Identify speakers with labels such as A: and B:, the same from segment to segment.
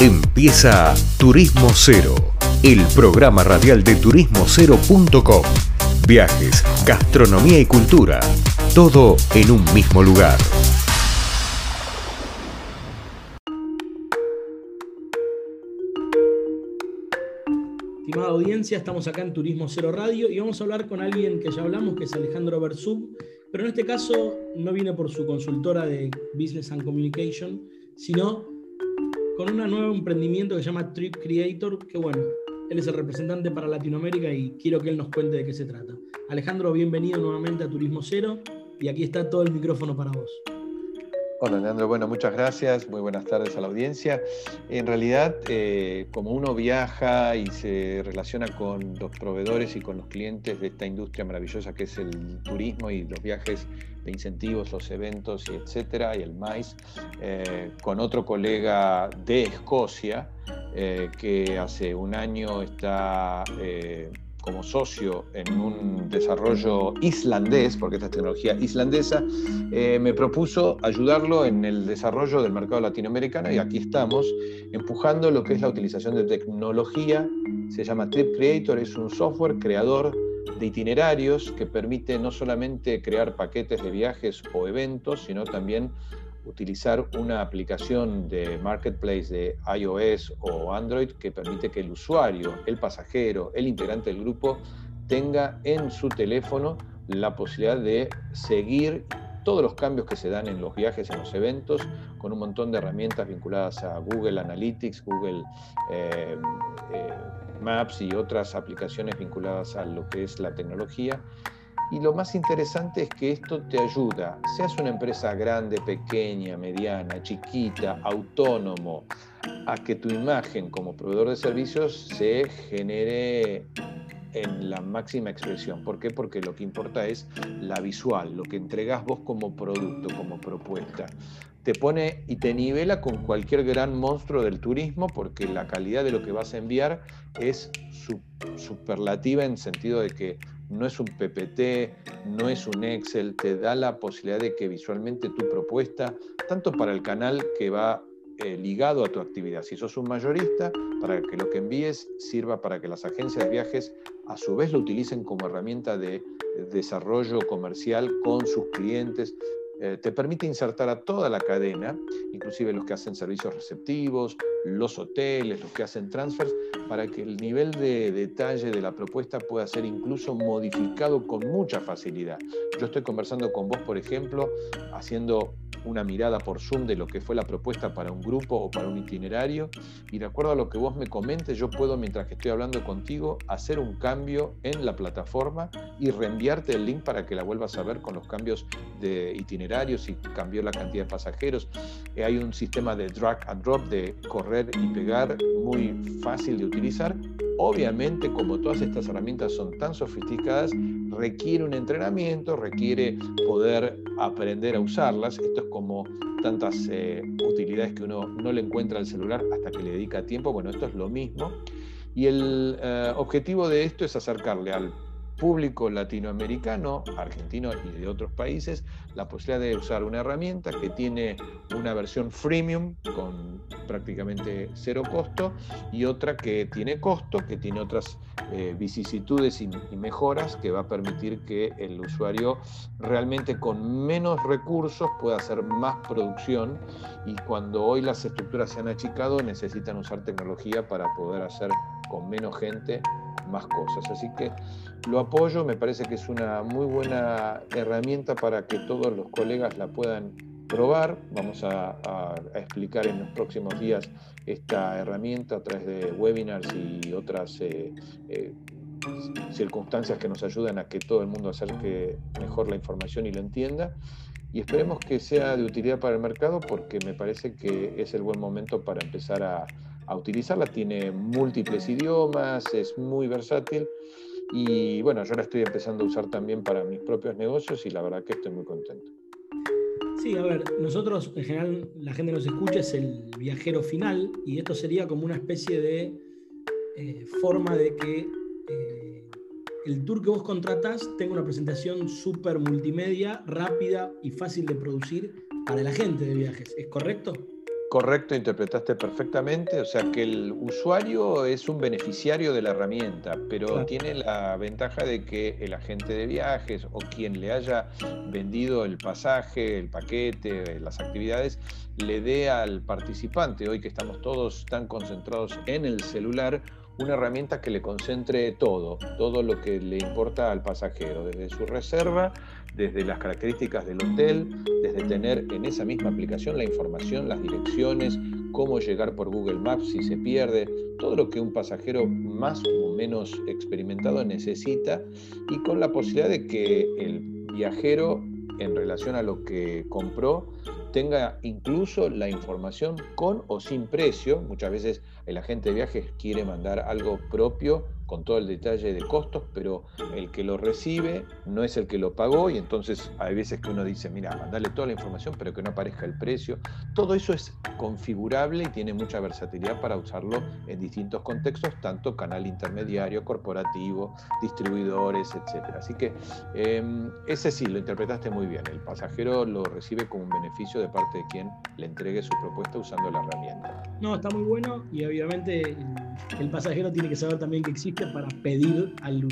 A: Empieza Turismo Cero, el programa radial de turismocero.com. Viajes, gastronomía y cultura, todo en un mismo lugar.
B: Estimada audiencia, estamos acá en Turismo Cero Radio y vamos a hablar con alguien que ya hablamos, que es Alejandro Bersub, pero en este caso no viene por su consultora de Business and Communication, sino con un nuevo emprendimiento que se llama Trip Creator, que bueno, él es el representante para Latinoamérica y quiero que él nos cuente de qué se trata. Alejandro, bienvenido nuevamente a Turismo Cero y aquí está todo el micrófono para vos.
C: Hola Leandro, bueno, muchas gracias, muy buenas tardes a la audiencia. En realidad, eh, como uno viaja y se relaciona con los proveedores y con los clientes de esta industria maravillosa que es el turismo y los viajes de incentivos, los eventos y etcétera, y el MAIS, eh, con otro colega de Escocia, eh, que hace un año está como socio en un desarrollo islandés, porque esta es tecnología islandesa, eh, me propuso ayudarlo en el desarrollo del mercado latinoamericano y aquí estamos empujando lo que es la utilización de tecnología. Se llama Trip Creator, es un software creador de itinerarios que permite no solamente crear paquetes de viajes o eventos, sino también utilizar una aplicación de marketplace de iOS o Android que permite que el usuario, el pasajero, el integrante del grupo tenga en su teléfono la posibilidad de seguir todos los cambios que se dan en los viajes, en los eventos, con un montón de herramientas vinculadas a Google Analytics, Google eh, eh, Maps y otras aplicaciones vinculadas a lo que es la tecnología y lo más interesante es que esto te ayuda, seas una empresa grande, pequeña, mediana, chiquita, autónomo, a que tu imagen como proveedor de servicios se genere en la máxima expresión. ¿Por qué? Porque lo que importa es la visual, lo que entregas vos como producto, como propuesta. Te pone y te nivela con cualquier gran monstruo del turismo porque la calidad de lo que vas a enviar es superlativa en sentido de que no es un PPT, no es un Excel, te da la posibilidad de que visualmente tu propuesta, tanto para el canal que va eh, ligado a tu actividad, si sos un mayorista, para que lo que envíes sirva para que las agencias de viajes a su vez lo utilicen como herramienta de desarrollo comercial con sus clientes, eh, te permite insertar a toda la cadena, inclusive los que hacen servicios receptivos, los hoteles, los que hacen transfers, para que el nivel de detalle de la propuesta pueda ser incluso modificado con mucha facilidad. Yo estoy conversando con vos, por ejemplo, haciendo una mirada por Zoom de lo que fue la propuesta para un grupo o para un itinerario y de acuerdo a lo que vos me comentes, yo puedo, mientras que estoy hablando contigo, hacer un cambio en la plataforma y reenviarte el link para que la vuelvas a ver con los cambios de itinerarios y cambió la cantidad de pasajeros. Eh, hay un sistema de drag and drop, de correr y pegar, muy fácil de utilizar. Obviamente, como todas estas herramientas son tan sofisticadas, requiere un entrenamiento, requiere poder aprender a usarlas. Esto es como tantas eh, utilidades que uno no le encuentra al celular hasta que le dedica tiempo. Bueno, esto es lo mismo. Y el eh, objetivo de esto es acercarle al público latinoamericano, argentino y de otros países, la posibilidad de usar una herramienta que tiene una versión freemium con prácticamente cero costo y otra que tiene costo, que tiene otras eh, vicisitudes y, mejoras que va a permitir que el usuario realmente con menos recursos pueda hacer más producción y cuando hoy las estructuras se han achicado necesitan usar tecnología para poder hacer con menos gente más cosas. Así que lo apoyo, me parece que es una muy buena herramienta para que todos los colegas la puedan probar. Vamos a, explicar en los próximos días esta herramienta a través de webinars y otras eh, eh, circunstancias que nos ayudan a que todo el mundo acerque mejor la información y lo entienda. Y esperemos que sea de utilidad para el mercado porque me parece que es el buen momento para empezar a, a utilizarla. Tiene múltiples idiomas, es muy versátil y bueno, yo la estoy empezando a usar también para mis propios negocios y la verdad que estoy muy contento.
B: Sí, a ver, nosotros en general la gente nos escucha es el viajero final y esto sería como una especie de eh, forma de que eh, el tour que vos contratas tenga una presentación súper multimedia, rápida y fácil de producir para la gente de viajes. ¿Es correcto?
C: Correcto, interpretaste perfectamente. O sea que el usuario es un beneficiario de la herramienta, pero tiene la ventaja de que el agente de viajes o quien le haya vendido el pasaje, el paquete, las actividades, le dé al participante, hoy que estamos todos tan concentrados en el celular, una herramienta que le concentre todo, todo lo que le importa al pasajero, desde su reserva, desde las características del hotel, desde tener en esa misma aplicación la información, las direcciones, cómo llegar por Google Maps si se pierde, todo lo que un pasajero más o menos experimentado necesita y con la posibilidad de que el viajero en relación a lo que compró tenga incluso la información con o sin precio. Muchas veces el agente de viajes quiere mandar algo propio con todo el detalle de costos, pero el que lo recibe no es el que lo pagó y entonces hay veces que uno dice, mira, mandale toda la información pero que no aparezca el precio. Todo eso es configurable y tiene mucha versatilidad para usarlo en distintos contextos, tanto canal intermediario, corporativo, distribuidores, etc. Así que em, ese sí, lo interpretaste muy bien. El pasajero lo recibe como un beneficio de parte de quien le entregue su propuesta usando la herramienta.
B: No, está muy bueno y obviamente el pasajero tiene que saber también que existe para pedir al,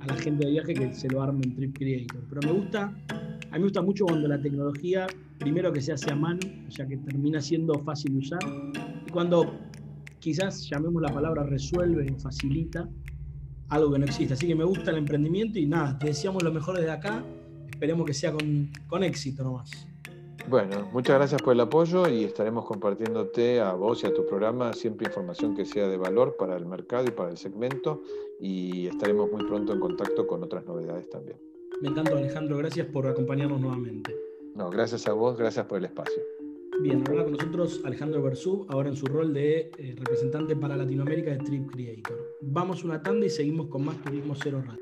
B: a la gente de viaje que se lo arme en Trip Creator. Pero me gusta, a mí me gusta mucho cuando la tecnología, primero que se hace a mano, o sea que termina siendo fácil de usar, y cuando quizás llamemos la palabra resuelve o facilita algo que no existe. Así que me gusta el emprendimiento y nada, te deseamos lo mejor desde acá, esperemos que sea con, con éxito nomás.
C: Bueno, muchas gracias por el apoyo y estaremos compartiéndote a vos y a tu programa siempre información que sea de valor para el mercado y para el segmento y estaremos muy pronto en contacto con otras novedades también.
B: Me encanta Alejandro, gracias por acompañarnos nuevamente.
C: No, gracias a vos, gracias por el espacio.
B: Bien, ahora con nosotros Alejandro Bersú, ahora en su rol de eh, representante para Latinoamérica de Trip Creator. Vamos una tanda y seguimos con más Turismo Cero Radio.